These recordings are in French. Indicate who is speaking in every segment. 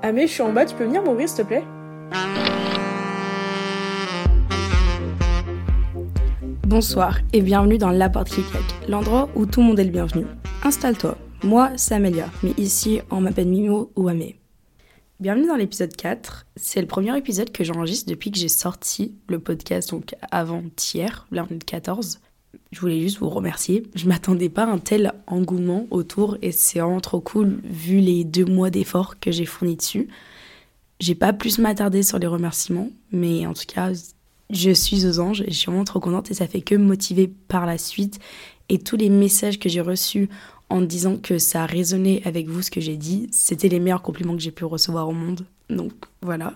Speaker 1: Amé, je suis en bas, tu peux venir m'ouvrir s'il te plaît? Bonsoir et bienvenue dans La Porte qui l'endroit où tout le monde est le bienvenu. Installe-toi. Moi, c'est Amélia, mais ici, on m'appelle Mimo ou Amé. Bienvenue dans l'épisode 4. C'est le premier épisode que j'enregistre depuis que j'ai sorti le podcast, donc avant-hier, lundi 14. Je voulais juste vous remercier. Je m'attendais pas à un tel engouement autour et c'est vraiment trop cool vu les deux mois d'efforts que j'ai fournis dessus. J'ai pas plus m'attarder sur les remerciements, mais en tout cas, je suis aux anges et je suis vraiment trop contente et ça fait que me motiver par la suite. Et tous les messages que j'ai reçus en disant que ça a résonné avec vous ce que j'ai dit, c'était les meilleurs compliments que j'ai pu recevoir au monde. Donc voilà.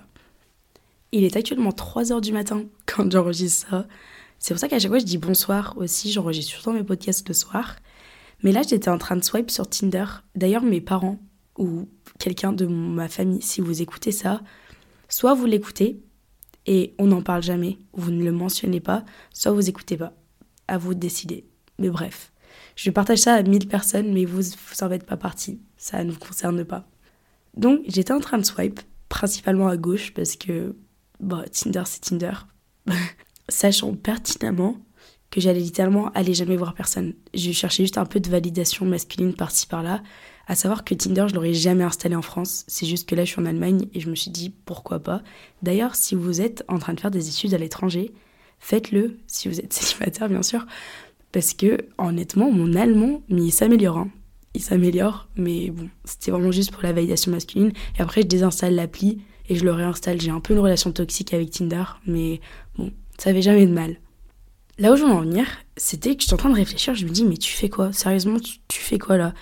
Speaker 1: Il est actuellement 3h du matin quand j'enregistre ça. C'est pour ça qu'à chaque fois je dis bonsoir aussi, j'enregistre surtout mes podcasts le soir. Mais là j'étais en train de swipe sur Tinder. D'ailleurs mes parents ou quelqu'un de ma famille, si vous écoutez ça, soit vous l'écoutez et on n'en parle jamais, vous ne le mentionnez pas, soit vous écoutez pas. À vous de décider. Mais bref, je partage ça à 1000 personnes, mais vous, vous en faites pas partie. Ça ne vous concerne pas. Donc, j'étais en train de swipe, principalement à gauche, parce que bah, Tinder, c'est Tinder. Sachant pertinemment que j'allais littéralement aller jamais voir personne. Je cherchais juste un peu de validation masculine par-ci par-là. À savoir que Tinder, je l'aurais jamais installé en France. C'est juste que là, je suis en Allemagne et je me suis dit pourquoi pas. D'ailleurs, si vous êtes en train de faire des études à l'étranger, faites-le. Si vous êtes célibataire, bien sûr. Parce que, honnêtement, mon allemand, mais il s'améliore. Hein. Il s'améliore, mais bon, c'était vraiment juste pour la validation masculine. Et après, je désinstalle l'appli et je le réinstalle. J'ai un peu une relation toxique avec Tinder, mais bon, ça avait jamais de mal. Là où je veux en venir, c'était que je suis en train de réfléchir. Je me dis, mais tu fais quoi? Sérieusement, tu, tu fais quoi là?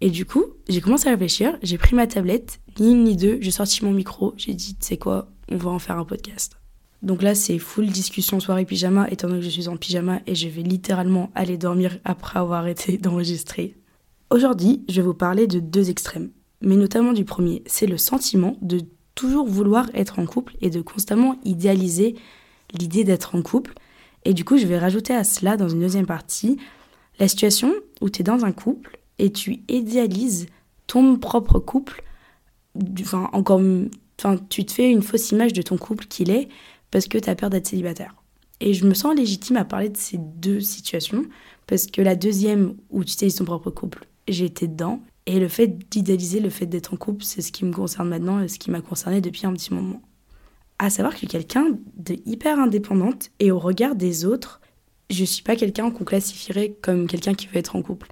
Speaker 1: Et du coup, j'ai commencé à réfléchir. J'ai pris ma tablette, ni une ni deux. J'ai sorti mon micro. J'ai dit, tu sais quoi On va en faire un podcast. Donc là, c'est full discussion soirée pyjama, étant donné que je suis en pyjama et je vais littéralement aller dormir après avoir arrêté d'enregistrer. Aujourd'hui, je vais vous parler de deux extrêmes, mais notamment du premier, c'est le sentiment de toujours vouloir être en couple et de constamment idéaliser l'idée d'être en couple. Et du coup, je vais rajouter à cela dans une deuxième partie la situation où tu es dans un couple et tu idéalises ton propre couple, enfin, encore, enfin, tu te fais une fausse image de ton couple qu'il est parce que tu as peur d'être célibataire. Et je me sens légitime à parler de ces deux situations, parce que la deuxième, où tu idéalises ton propre couple, j'ai été dedans. Et le fait d'idéaliser le fait d'être en couple, c'est ce qui me concerne maintenant et ce qui m'a concerné depuis un petit moment. À savoir que quelqu'un de hyper indépendante et au regard des autres, je suis pas quelqu'un qu'on classifierait comme quelqu'un qui veut être en couple.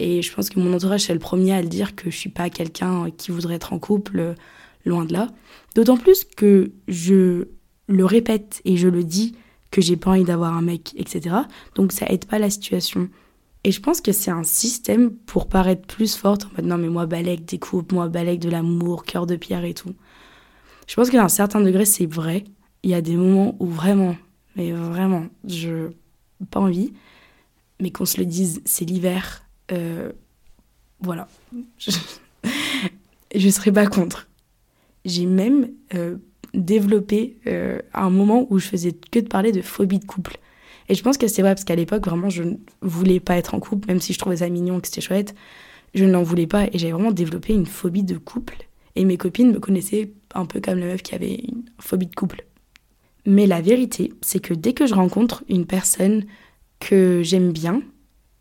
Speaker 1: Et je pense que mon entourage c'est le premier à le dire que je suis pas quelqu'un qui voudrait être en couple, loin de là. D'autant plus que je le répète et je le dis que j'ai pas envie d'avoir un mec, etc. Donc ça aide pas la situation. Et je pense que c'est un système pour paraître plus forte en mode non mais moi balèque des coupes, moi balèque de l'amour, cœur de pierre et tout. Je pense qu'à un certain degré c'est vrai. Il y a des moments où vraiment, mais vraiment, je pas envie. Mais qu'on se le dise, c'est l'hiver. Euh, voilà. Je, je serais pas contre. J'ai même euh, développé euh, un moment où je faisais que de parler de phobie de couple. Et je pense que c'est vrai, parce qu'à l'époque, vraiment, je ne voulais pas être en couple, même si je trouvais ça mignon, que c'était chouette. Je n'en voulais pas et j'avais vraiment développé une phobie de couple. Et mes copines me connaissaient un peu comme la meuf qui avait une phobie de couple. Mais la vérité, c'est que dès que je rencontre une personne que j'aime bien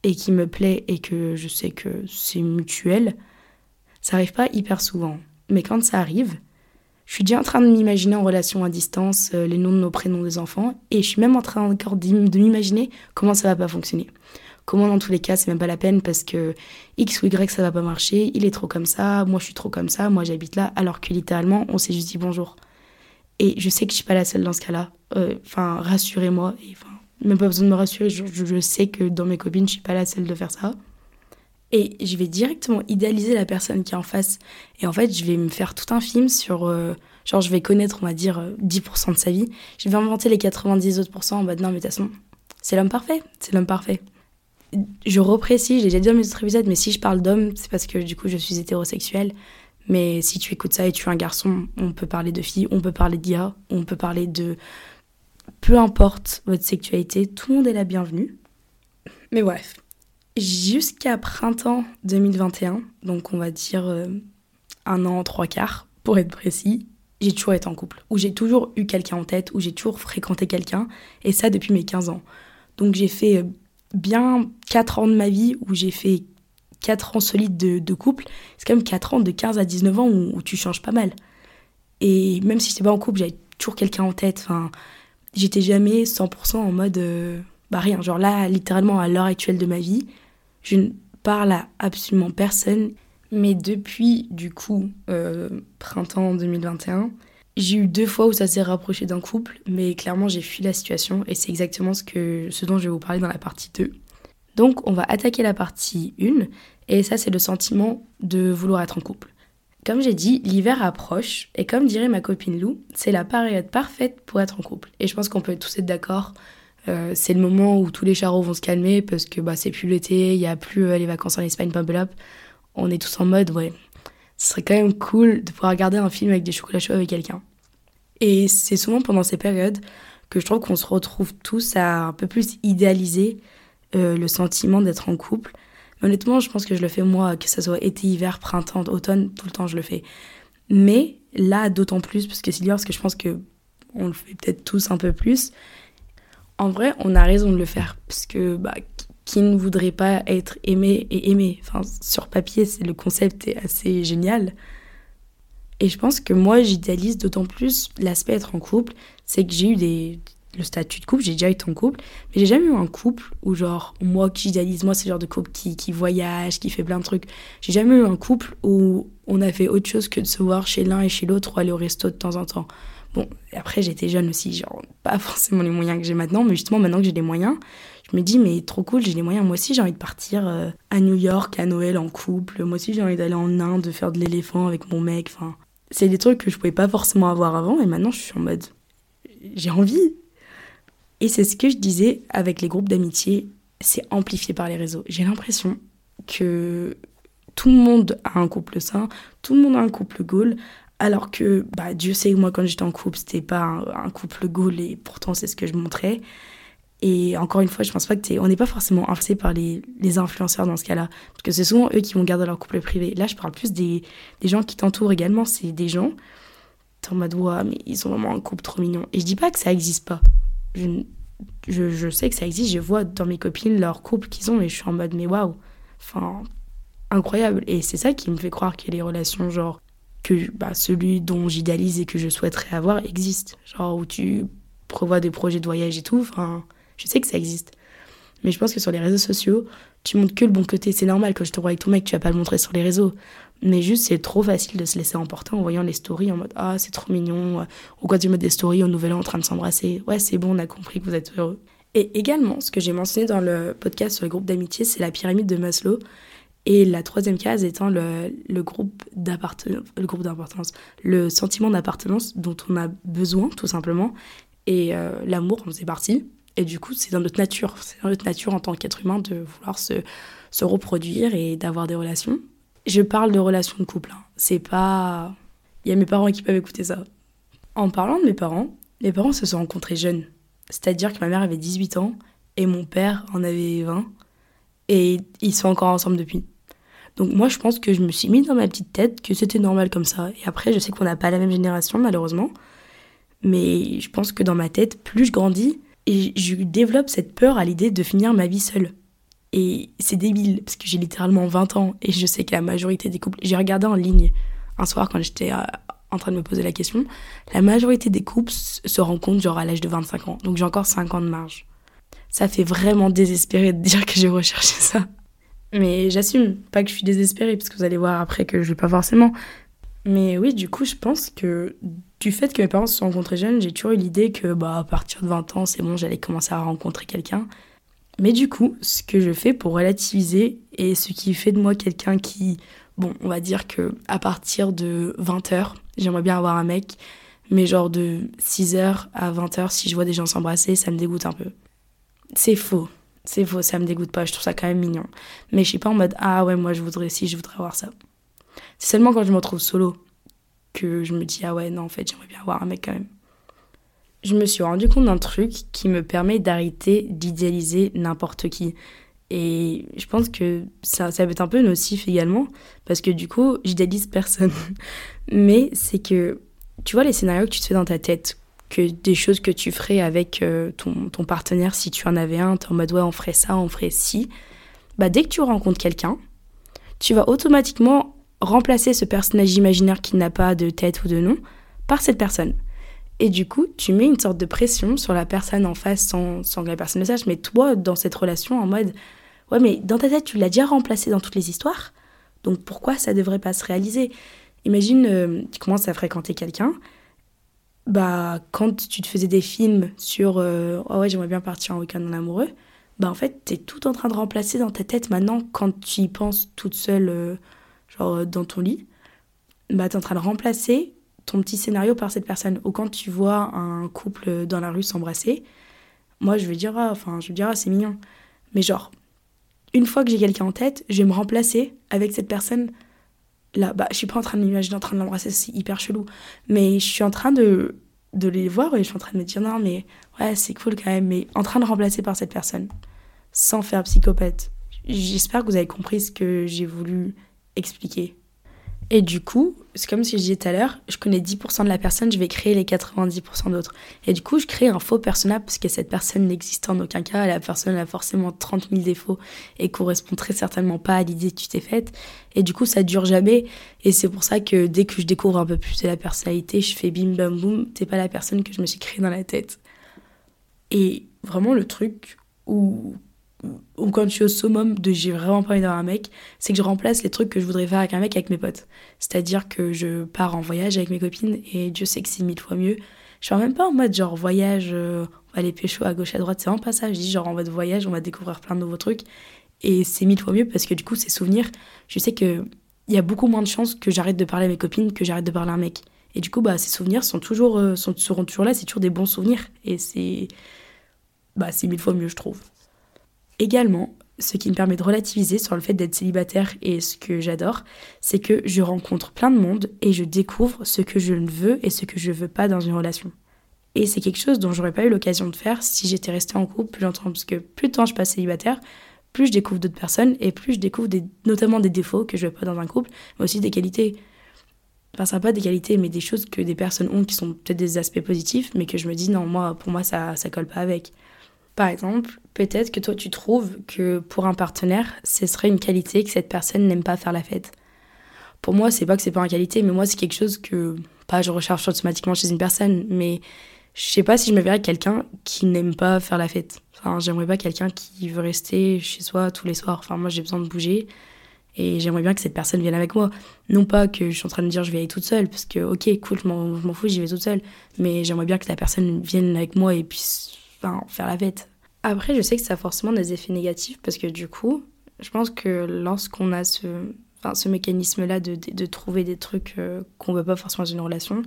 Speaker 1: et qui me plaît et que je sais que c'est mutuel, ça arrive pas hyper souvent. Mais quand ça arrive, je suis déjà en train de m'imaginer en relation à distance euh, les noms de nos prénoms des enfants et je suis même en train encore de m'imaginer comment ça va pas fonctionner. Comment dans tous les cas c'est même pas la peine parce que X ou Y ça va pas marcher, il est trop comme ça, moi je suis trop comme ça, moi j'habite là, alors que littéralement on s'est juste dit bonjour. Et je sais que je suis pas la seule dans ce cas-là. Euh, enfin, rassurez-moi. Même pas besoin de me rassurer. Je, sais que dans mes copines, je suis pas la seule de faire ça. Et je vais directement idéaliser la personne qui est en face. Et en fait, je vais me faire tout un film sur. euh, genre, je vais connaître, on va dire, euh, 10% de sa vie. Je vais inventer les 90 autres en mode non, mais de toute façon, c'est l'homme parfait. C'est l'homme parfait. Je reprécise, j'ai déjà dit dans mes autres épisodes, mais si je parle d'homme, c'est parce que du coup, je suis hétérosexuelle. Mais si tu écoutes ça et tu es un garçon, on peut parler de filles, on peut parler d'IA, on peut parler de. Peu importe votre sexualité, tout le monde est la bienvenue. Mais bref, jusqu'à printemps 2021, donc on va dire euh, un an, trois quarts, pour être précis, j'ai toujours été en couple, où j'ai toujours eu quelqu'un en tête, où j'ai toujours fréquenté quelqu'un, et ça depuis mes 15 ans. Donc j'ai fait euh, bien 4 ans de ma vie où j'ai fait 4 ans solides de, couple. C'est quand même 4 ans de 15 à 19 ans où, où tu changes pas mal. Et même si j'étais pas en couple, j'avais toujours quelqu'un en tête. Enfin, j'étais jamais 100% en mode euh, bah rien. Genre là, littéralement à l'heure actuelle de ma vie, je ne parle à absolument personne. Mais depuis, du coup, euh, printemps 2021, j'ai eu deux fois où ça s'est rapproché d'un couple, mais clairement j'ai fui la situation et c'est exactement ce, que, ce dont je vais vous parler dans la partie 2. Donc on va attaquer la partie 1 et ça c'est le sentiment de vouloir être en couple. Comme j'ai dit, l'hiver approche et comme dirait ma copine Lou, c'est la période parfaite pour être en couple. Et je pense qu'on peut tous être d'accord. euh, c'est le moment où tous les charros vont se calmer parce que bah, c'est plus l'été, il n'y a plus euh, les vacances en Espagne, pump up. On est tous en mode, ouais, ce serait quand même cool de pouvoir regarder un film avec des chocolats chauds avec quelqu'un. Et c'est souvent pendant ces périodes que je trouve qu'on se retrouve tous à un peu plus idéaliser euh, le sentiment d'être en couple. Mais honnêtement, je pense que je le fais moi, que ce soit été, hiver, printemps, automne, tout le temps je le fais. Mais là, d'autant plus, parce que c'est l'hiver, parce que je pense que on le fait peut-être tous un peu plus. En vrai, on a raison de le faire, parce que bah, qui ne voudrait pas être aimé et aimé? Enfin, sur papier, c'est le concept est assez génial. Et je pense que moi, j'idéalise d'autant plus l'aspect être en couple, c'est que j'ai eu des le statut de couple, j'ai déjà été en couple, mais j'ai jamais eu un couple où genre moi qui j'idéalise, moi c'est le genre de couple qui, qui voyage, qui fait plein de trucs. J'ai jamais eu un couple où on a fait autre chose que de se voir chez l'un et chez l'autre ou aller au resto de temps en temps. Bon, après j'étais jeune aussi, genre pas forcément les moyens que j'ai maintenant, mais justement maintenant que j'ai les moyens, je me dis mais trop cool, j'ai les moyens. Moi aussi j'ai envie de partir euh, à New York à Noël en couple. Moi aussi j'ai envie d'aller en Inde, de faire de l'éléphant avec mon mec. Enfin, c'est des trucs que je pouvais pas forcément avoir avant et maintenant je suis en mode j'ai envie. Et c'est ce que je disais avec les groupes d'amitié, c'est amplifié par les réseaux. J'ai l'impression que tout le monde a un couple sain, tout le monde a un couple goal, alors que bah, Dieu sait que moi quand j'étais en couple, c'était pas un, un couple goal et pourtant c'est ce que je montrais. Et encore une fois, je pense pas que t'es, on n'est pas forcément influencé par les, les influenceurs dans ce cas-là, parce que c'est souvent eux qui vont garder leur couple privé. Là, je parle plus des, des gens qui t'entourent également, c'est des gens, t'es en mode, ouais, mais ils ont vraiment un couple trop mignon. Et je dis pas que ça existe pas. Je, je, je sais que ça existe, je vois dans mes copines leur couple qu'ils ont, et je suis en mode, mais waouh, enfin, incroyable. Et c'est ça qui me fait croire que les relations, genre, que bah, celui dont j'idéalise et que je souhaiterais avoir existe. Genre, où tu prévois des projets de voyage et tout, enfin, je sais que ça existe. Mais je pense que sur les réseaux sociaux, tu montres que le bon côté. C'est normal, quand je te vois avec ton mec, tu vas pas le montrer sur les réseaux. Mais juste, c'est trop facile de se laisser emporter en voyant les stories en mode Ah, c'est trop mignon. Ou quand tu mets des stories au nouvel an en train de s'embrasser. Ouais, c'est bon, on a compris que vous êtes heureux. Et également, ce que j'ai mentionné dans le podcast sur le groupe d'amitié, c'est la pyramide de Maslow. Et la troisième case étant le, le groupe d'appartenance, le d'appartenance, le sentiment d'appartenance dont on a besoin, tout simplement. Et euh, l'amour en faisait partie. Et du coup, c'est dans notre nature. C'est dans notre nature en tant qu'être humain de vouloir se, se reproduire et d'avoir des relations. Je parle de relations de couple. Hein. C'est pas. Il y a mes parents qui peuvent écouter ça. En parlant de mes parents, mes parents se sont rencontrés jeunes. C'est-à-dire que ma mère avait 18 ans et mon père en avait 20. Et ils sont encore ensemble depuis. Donc moi, je pense que je me suis mis dans ma petite tête que c'était normal comme ça. Et après, je sais qu'on n'a pas la même génération, malheureusement. Mais je pense que dans ma tête, plus je grandis, et je développe cette peur à l'idée de finir ma vie seule. Et c'est débile, parce que j'ai littéralement 20 ans, et je sais que la majorité des couples... J'ai regardé en ligne un soir quand j'étais euh, en train de me poser la question. La majorité des couples se rencontrent genre à l'âge de 25 ans. Donc j'ai encore 5 ans de marge. Ça fait vraiment désespéré de dire que j'ai recherché ça. Mais j'assume, pas que je suis désespérée, parce que vous allez voir après que je vais pas forcément. Mais oui, du coup, je pense que du fait que mes parents se sont rencontrés jeunes, j'ai toujours eu l'idée que bah, à partir de 20 ans, c'est bon, j'allais commencer à rencontrer quelqu'un. Mais du coup, ce que je fais pour relativiser et ce qui fait de moi quelqu'un qui, bon, on va dire que à partir de 20h, j'aimerais bien avoir un mec, mais genre de 6h à 20h, si je vois des gens s'embrasser, ça me dégoûte un peu. C'est faux. C'est faux, ça me dégoûte pas, je trouve ça quand même mignon. Mais je suis pas en mode ah ouais, moi je voudrais si, je voudrais avoir ça. C'est seulement quand je me retrouve solo que je me dis ah ouais, non, en fait, j'aimerais bien avoir un mec quand même je me suis rendu compte d'un truc qui me permet d'arrêter d'idéaliser n'importe qui. Et je pense que ça, ça peut être un peu nocif également, parce que du coup, j'idéalise personne. Mais c'est que, tu vois, les scénarios que tu te fais dans ta tête, que des choses que tu ferais avec euh, ton, ton, partenaire, si tu en avais un, t'es en mode ouais, on ferait ça, on ferait ci. Bah, dès que tu rencontres quelqu'un, tu vas automatiquement remplacer ce personnage imaginaire qui n'a pas de tête ou de nom par cette personne. Et du coup, tu mets une sorte de pression sur la personne en face sans, sans que la personne le sache, mais toi, dans cette relation, en mode Ouais, mais dans ta tête, tu l'as déjà remplacé dans toutes les histoires, donc pourquoi ça devrait pas se réaliser? Imagine, euh, tu commences à fréquenter quelqu'un, bah, quand tu te faisais des films sur euh, Oh ouais, j'aimerais bien partir en week-end en amoureux, bah en fait, t'es tout en train de remplacer dans ta tête maintenant quand tu y penses toute seule, euh, genre dans ton lit, bah t'es en train de remplacer ton petit scénario par cette personne. Ou quand tu vois un couple dans la rue s'embrasser, moi je vais dire, ah, enfin, je vais dire, ah, c'est mignon. Mais genre, une fois que j'ai quelqu'un en tête, je vais me remplacer avec cette personne. Là, bah, je suis pas en train de m'imaginer en train de l'embrasser, c'est hyper chelou. Mais je suis en train de, de les voir et je suis en train de me dire, non, mais ouais, c'est cool quand même, mais en train de remplacer par cette personne, sans faire psychopathe. J'espère que vous avez compris ce que j'ai voulu expliquer. Et du coup, c'est comme que je disais tout à l'heure, je connais 10% de la personne, je vais créer les 90% d'autres. Et du coup, je crée un faux personnage parce que cette personne n'existe en aucun cas. La personne a forcément 30 000 défauts et correspond très certainement pas à l'idée que tu t'es faite. Et du coup, ça dure jamais. Et c'est pour ça que dès que je découvre un peu plus de la personnalité, je fais bim bam boum, t'es pas la personne que je me suis créée dans la tête. Et vraiment, le truc où ou quand je suis au summum de j'ai vraiment pas envie d'avoir un mec, c'est que je remplace les trucs que je voudrais faire avec un mec avec mes potes. C'est-à-dire que je pars en voyage avec mes copines et Dieu sait que c'est mille fois mieux. Je suis même pas en mode genre voyage, euh, on va aller pécho à gauche à droite, c'est vraiment pas ça. Je dis genre en mode voyage, on va découvrir plein de nouveaux trucs. Et c'est mille fois mieux parce que du coup, ces souvenirs, je sais que il y a beaucoup moins de chances que j'arrête de parler à mes copines que j'arrête de parler à un mec. Et du coup, bah, ces souvenirs sont toujours, euh, sont, seront toujours là, c'est toujours des bons souvenirs. Et c'est, bah, c'est mille fois mieux, je trouve. Également, ce qui me permet de relativiser sur le fait d'être célibataire et ce que j'adore, c'est que je rencontre plein de monde et je découvre ce que je veux et ce que je veux pas dans une relation. Et c'est quelque chose dont j'aurais pas eu l'occasion de faire si j'étais restée en couple plus longtemps, parce que plus de temps je passe célibataire, plus je découvre d'autres personnes et plus je découvre notamment des défauts que je veux pas dans un couple, mais aussi des qualités. Enfin, ça pas des qualités, mais des choses que des personnes ont qui sont peut-être des aspects positifs, mais que je me dis non, moi, pour moi, ça, ça colle pas avec. Par exemple, peut-être que toi tu trouves que pour un partenaire, ce serait une qualité que cette personne n'aime pas faire la fête. Pour moi, c'est pas que c'est pas une qualité, mais moi c'est quelque chose que pas je recherche automatiquement chez une personne, mais je sais pas si je me verrais quelqu'un qui n'aime pas faire la fête. Enfin, j'aimerais pas quelqu'un qui veut rester chez soi tous les soirs. Enfin, moi j'ai besoin de bouger et j'aimerais bien que cette personne vienne avec moi. Non pas que je suis en train de dire je vais aller toute seule, parce que ok, cool, je m'en fous, j'y vais toute seule, mais j'aimerais bien que la personne vienne avec moi et puisse enfin, faire la fête. Après, je sais que ça a forcément des effets négatifs parce que du coup, je pense que lorsqu'on a ce, enfin, ce mécanisme-là de, de, trouver des trucs euh, qu'on veut pas forcément dans une relation,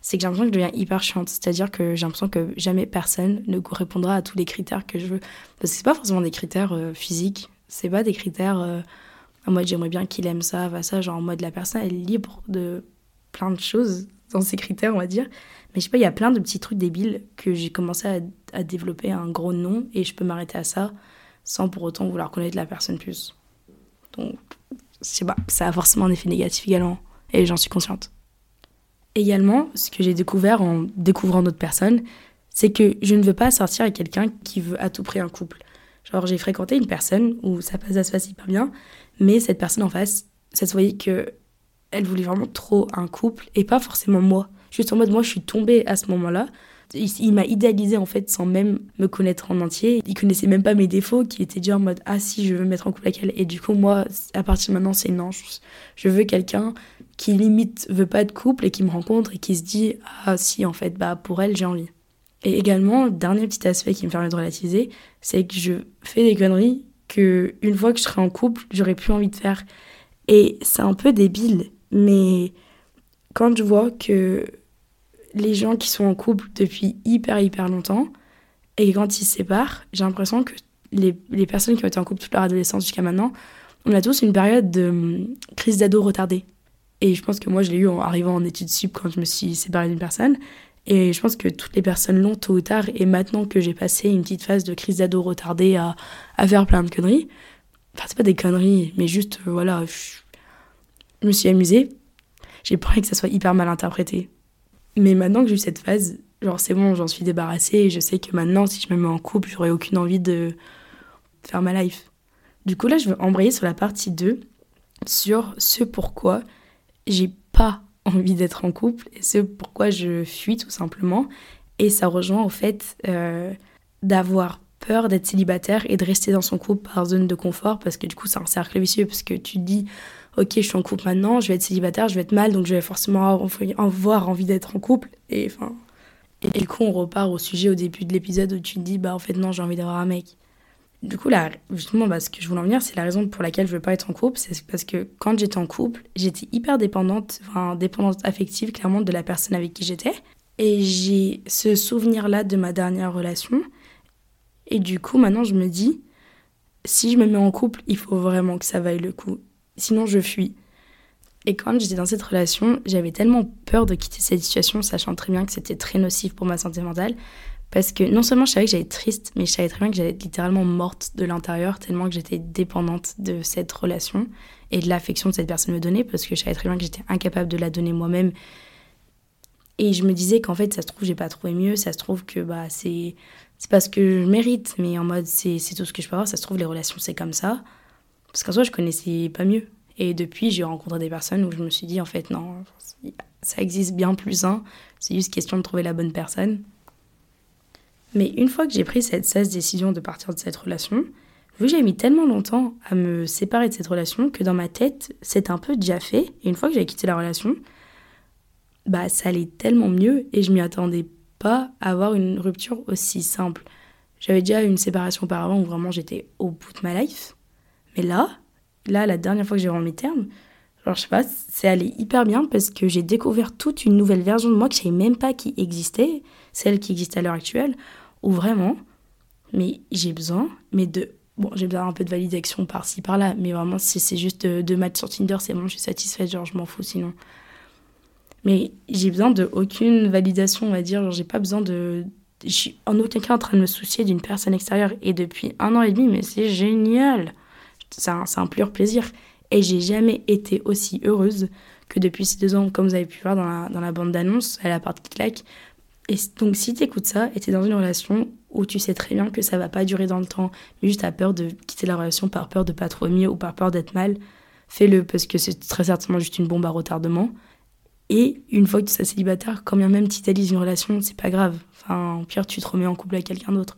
Speaker 1: c'est que j'ai l'impression que je deviens hyper chiante. C'est-à-dire que j'ai l'impression que jamais personne ne correspondra à tous les critères que je veux. Parce que c'est pas forcément des critères euh, physiques, c'est pas des critères euh, en mode j'aimerais bien qu'il aime ça, va ça, genre en mode la personne est libre de plein de choses dans ses critères, on va dire. Mais je sais pas, il y a plein de petits trucs débiles que j'ai commencé à, à, développer un gros nom et je peux m'arrêter à ça sans pour autant vouloir connaître la personne plus. Donc, je sais pas, ça a forcément un effet négatif également et j'en suis consciente. Également, ce que j'ai découvert en découvrant d'autres personnes, c'est que je ne veux pas sortir avec quelqu'un qui veut à tout prix un couple. Genre, j'ai fréquenté une personne où ça passe, ça se passe hyper bien, mais cette personne en face, ça se voyait que elle voulait vraiment trop un couple et pas forcément moi. Juste en mode, moi, je suis tombée à ce moment-là. Il, m'a idéalisé en fait sans même me connaître en entier. Il connaissait même pas mes défauts, qui étaient déjà en mode ah si je veux me mettre en couple avec elle. Et du coup moi à partir de maintenant c'est non, je, veux quelqu'un qui limite veut pas de couple et qui me rencontre et qui se dit ah si en fait bah pour elle j'ai envie. Et également, dernier petit aspect qui me permet de relativiser, c'est que je fais des conneries que une fois que je serai en couple, j'aurais plus envie de faire. Et c'est un peu débile, mais quand je vois que les gens qui sont en couple depuis hyper hyper longtemps, et quand ils se séparent, j'ai l'impression que les, les, personnes qui ont été en couple toute leur adolescence jusqu'à maintenant, on a tous une période de hum, crise d'ado retardée. Et je pense que moi, je l'ai eu en arrivant en études sup quand je me suis séparée d'une personne. Et je pense que toutes les personnes l'ont tôt ou tard. Et maintenant que j'ai passé une petite phase de crise d'ado retardée à, à, faire plein de conneries, enfin, c'est pas des conneries, mais juste, euh, voilà, me suis amusée. J'ai envie que ça soit hyper mal interprété. Mais maintenant que j'ai eu cette phase, genre c'est bon, j'en suis débarrassée et je sais que maintenant, si je me mets en couple, j'aurais aucune envie de faire ma life. Du coup, là, je veux embrayer sur la partie 2, sur ce pourquoi j'ai pas envie d'être en couple et ce pourquoi je fuis tout simplement. Et ça rejoint au fait euh, d'avoir peur d'être célibataire et de rester dans son couple par zone de confort parce que du coup c'est un cercle vicieux parce que tu dis ok je suis en couple maintenant, je vais être célibataire, je vais être mal donc je vais forcément avoir envie d'être en couple et enfin et du coup on repart au sujet au début de l'épisode où tu te dis bah en fait non j'ai envie d'avoir un mec. Du coup, là, justement, bah, ce que je voulais en venir, c'est la raison pour laquelle je veux pas être en couple. C'est parce que quand j'étais en couple, j'étais hyper dépendante, enfin, dépendante affective, clairement, de la personne avec qui j'étais. Et j'ai ce souvenir-là de ma dernière relation. Et du coup, maintenant, je me dis, si je me mets en couple, il faut vraiment que ça vaille le coup. Sinon, je fuis. Et quand j'étais dans cette relation, j'avais tellement peur de quitter cette situation, sachant très bien que c'était très nocif pour ma santé mentale, parce que non seulement je savais que j'allais être triste, mais je savais très bien que j'allais être littéralement morte de l'intérieur, tellement que j'étais dépendante de cette relation et de l'affection que cette personne me donnait, parce que je savais très bien que j'étais incapable de la donner moi-même. Et je me disais qu'en fait, ça se trouve, j'ai pas trouvé mieux, ça se trouve que bah, c'est c'est pas ce que je mérite, mais en mode c'est tout ce que je peux avoir, ça se trouve, les relations c'est comme ça. Parce qu'en soi, je connaissais pas mieux. Et depuis, j'ai rencontré des personnes où je me suis dit, en fait, non, ça existe bien plus sain, c'est juste question de trouver la bonne personne. Mais une fois que j'ai pris cette cesse décision de partir de cette relation, vu que j'ai mis tellement longtemps à me séparer de cette relation que dans ma tête, c'est un peu déjà fait. Et une fois que j'ai quitté la relation, bah ça allait tellement mieux et je m'y attendais pas à avoir une rupture aussi simple. J'avais déjà une séparation auparavant où vraiment j'étais au bout de ma life. Mais là, là, la dernière fois que j'ai rendu mes termes, genre je sais pas, c'est allé hyper bien parce que j'ai découvert toute une nouvelle version de moi que je savais même pas qui existait, celle qui existe à l'heure actuelle, ou vraiment, mais j'ai besoin, mais de. Bon, j'ai besoin un peu de validation par-ci, par-là, mais vraiment, si c'est juste de matchs sur Tinder, c'est bon, je suis satisfaite, genre, je m'en fous sinon. Mais j'ai besoin de aucune validation, on va dire, genre, j'ai pas besoin de. Je suis en aucun cas en train de me soucier d'une personne extérieure, et depuis un an et demi, mais c'est génial! C'est un, un pur plaisir. Et j'ai jamais été aussi heureuse que depuis ces deux ans, comme vous avez pu voir dans la, dans la bande d'annonce, à la partie claque, et donc, si tu écoutes ça et tu es dans une relation où tu sais très bien que ça va pas durer dans le temps, mais juste as peur de quitter la relation par peur de pas trop mieux ou par peur d'être mal, fais-le parce que c'est très certainement juste une bombe à retardement. Et une fois que tu seras célibataire, quand bien même tu t'allies une relation, c'est pas grave. Enfin, au pire, tu te remets en couple avec quelqu'un d'autre.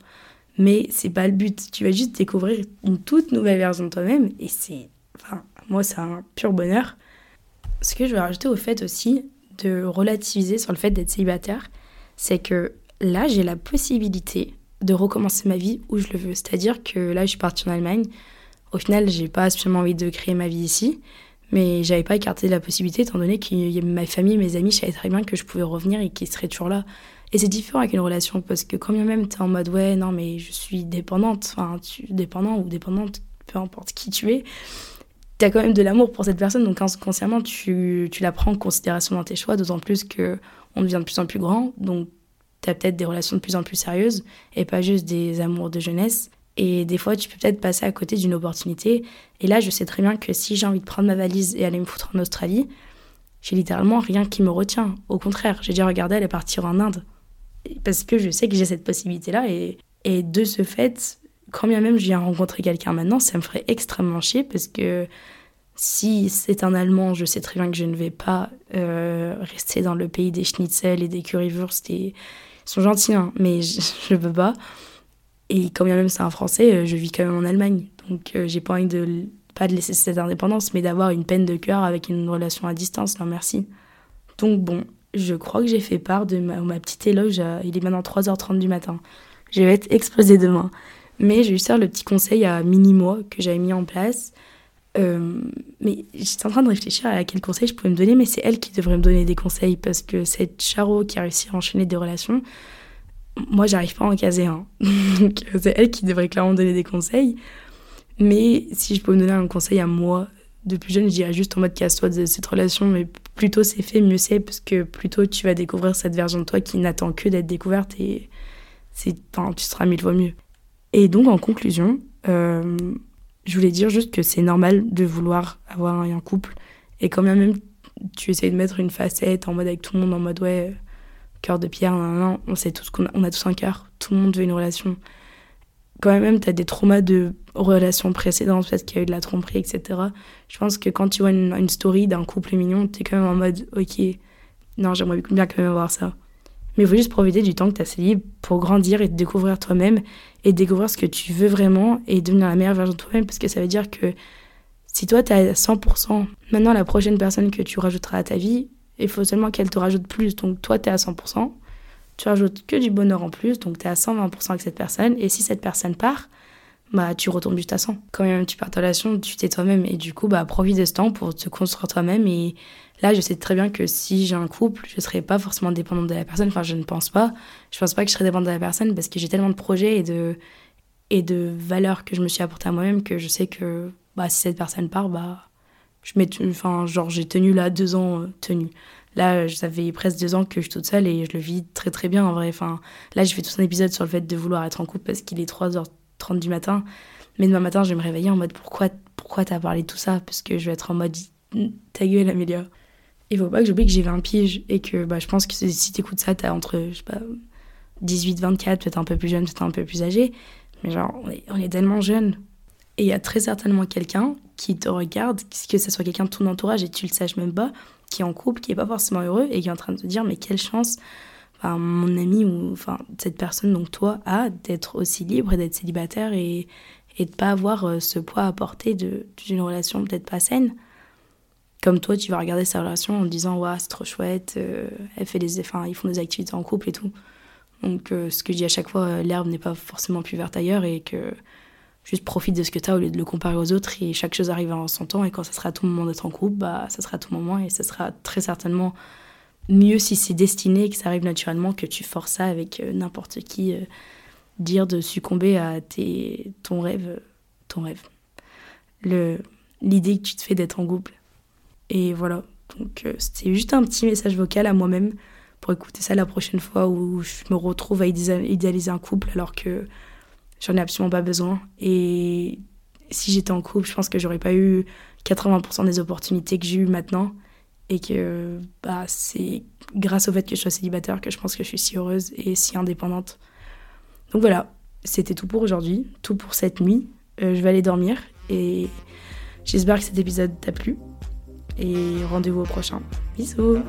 Speaker 1: Mais c'est pas le but. Tu vas juste découvrir une toute nouvelle version de toi-même et c'est. Enfin, moi, c'est un pur bonheur. Ce que je veux rajouter au fait aussi de relativiser sur le fait d'être célibataire, c'est que là, j'ai la possibilité de recommencer ma vie où je le veux. C'est-à-dire que là, je suis partie en Allemagne. Au final, j'ai pas spécialement envie de créer ma vie ici, mais j'avais pas écarté la possibilité étant donné a ma famille, mes amis, je savais très bien que je pouvais revenir et qu'ils seraient toujours là. Et c'est différent avec une relation parce que quand bien même tu es en mode ouais, non, mais je suis dépendante, enfin, dépendant ou dépendante, peu importe qui tu es, tu as quand même de l'amour pour cette personne, donc inconsciemment, tu, tu la prends en considération dans tes choix, d'autant plus que on devient de plus en plus grand, donc tu as peut-être des relations de plus en plus sérieuses et pas juste des amours de jeunesse. Et des fois, tu peux peut-être passer à côté d'une opportunité. Et là, je sais très bien que si j'ai envie de prendre ma valise et aller me foutre en Australie, j'ai littéralement rien qui me retient. Au contraire, j'ai déjà regardé aller partir en Inde. Parce que je sais que j'ai cette possibilité-là. Et, de ce fait, quand bien même je viens rencontrer quelqu'un maintenant, ça me ferait extrêmement chier parce que si c'est un Allemand, je sais très bien que je ne vais pas euh, rester dans le pays des schnitzel et des currywurst. Ils sont gentils, hein, mais je ne peux pas. Et quand bien même c'est un Français, euh, je vis quand même en Allemagne. Donc euh, j'ai pas envie de pas de laisser cette indépendance, mais d'avoir une peine de cœur avec une relation à distance. Non, merci. Donc bon, je crois que j'ai fait part de ma, petite éloge. il est maintenant 3h30 du matin. Je vais être explosée demain. Mais j'ai eu ça le petit conseil à mini-mois que j'avais mis en place. Euh, mais j'étais en train de réfléchir à quel conseil je pouvais me donner, mais c'est elle qui devrait me donner des conseils parce que cette charo qui a réussi à enchaîner des relations, moi j'arrive pas à en caser un. Donc c'est elle qui devrait clairement me donner des conseils. Mais si je peux me donner un conseil à moi de plus jeune, je dirais juste en mode casse-toi de cette relation, mais plutôt c'est fait, mieux c'est, parce que plutôt tu vas découvrir cette version de toi qui n'attend que d'être découverte et tu seras mille fois mieux. Et donc en conclusion, euh, je voulais dire juste que c'est normal de vouloir avoir un, couple. Et quand même tu essayes de mettre une facette en mode avec tout le monde en mode ouais cœur de pierre on sait tous qu'on on a tous un cœur. Tout le monde veut une relation quand même tu as des traumas de relations précédentes parce qu'il y a eu de la tromperie etc je pense que quand tu vois une, story d'un couple mignon tu es quand même en mode ok non j'aimerais bien quand même avoir ça. Mais il faut juste profiter du temps que tu as libre pour grandir et te découvrir toi-même et découvrir ce que tu veux vraiment et devenir la meilleure version de toi-même. Parce que ça veut dire que si toi tu à 100%, maintenant la prochaine personne que tu rajouteras à ta vie, il faut seulement qu'elle te rajoute plus. Donc toi tu es à 100%, tu rajoutes que du bonheur en plus, donc tu es à 120% avec cette personne et si cette personne part, bah tu retombes juste à 100. Quand même tu pars ta relation, tu t'es toi-même et du coup bah profite de ce temps pour te construire toi-même et Là, je sais très bien que si j'ai un couple, je ne serai pas forcément dépendante de la personne. Enfin, je ne pense pas. Je pense pas que je serai dépendante de la personne parce que j'ai tellement de projets et de, et de valeurs que je me suis apportées à moi-même que je sais que bah, si cette personne part, bah, je enfin, genre, j'ai tenu là deux ans euh, tenu. Là, ça fait presque deux ans que je suis toute seule et je le vis très très bien en vrai. Enfin, là, j'ai fait tout un épisode sur le fait de vouloir être en couple parce qu'il est 3h30 du matin. Mais demain matin, je vais me réveiller en mode pourquoi, pourquoi t'as parlé de tout ça? Parce que je vais être en mode ta gueule, Amélia il faut pas que j'oublie que j'ai 20 piges et que bah, je pense que si t'écoutes ça, t'as entre, je sais pas, 18, 24, peut-être un peu plus jeune, peut-être un peu plus âgé. Mais genre, on est, tellement jeune. Et il y a très certainement quelqu'un qui te regarde, que ce soit quelqu'un de ton entourage et tu le saches même pas, qui est en couple, qui est pas forcément heureux et qui est en train de te dire, mais quelle chance mon ami ou enfin, cette personne, donc toi, a d'être aussi libre et d'être célibataire et, de pas avoir euh, ce poids à porter d'une relation peut-être pas saine comme toi, tu vas regarder sa relation en disant ouais, c'est trop chouette, euh, elle fait des, enfin, ils font des activités en couple et tout. Donc, euh, ce que je dis à chaque fois, l'herbe n'est pas forcément plus verte ailleurs et que juste profite de ce que tu as au lieu de le comparer aux autres et chaque chose arrive en son temps et quand ça sera à tout moment d'être en couple, bah, ça sera à tout moment et ça sera très certainement mieux si c'est destiné et que ça arrive naturellement que tu forces ça avec n'importe qui. dire de succomber à tes, ton rêve, ton rêve. L'idée que tu te fais d'être en couple. Et voilà. Donc euh, c'était juste un petit message vocal à moi-même pour écouter ça la prochaine fois où je me retrouve à idéaliser un couple alors que j'en ai absolument pas besoin. Et si j'étais en couple, je pense que j'aurais pas eu 80% des opportunités que j'ai eues maintenant. Et que bah, c'est grâce au fait que je sois célibataire que je pense que je suis si heureuse et si indépendante. Donc voilà, c'était tout pour aujourd'hui, tout pour cette nuit. Euh, je vais aller dormir et j'espère que cet épisode t'a plu et rendez-vous au prochain. Bisous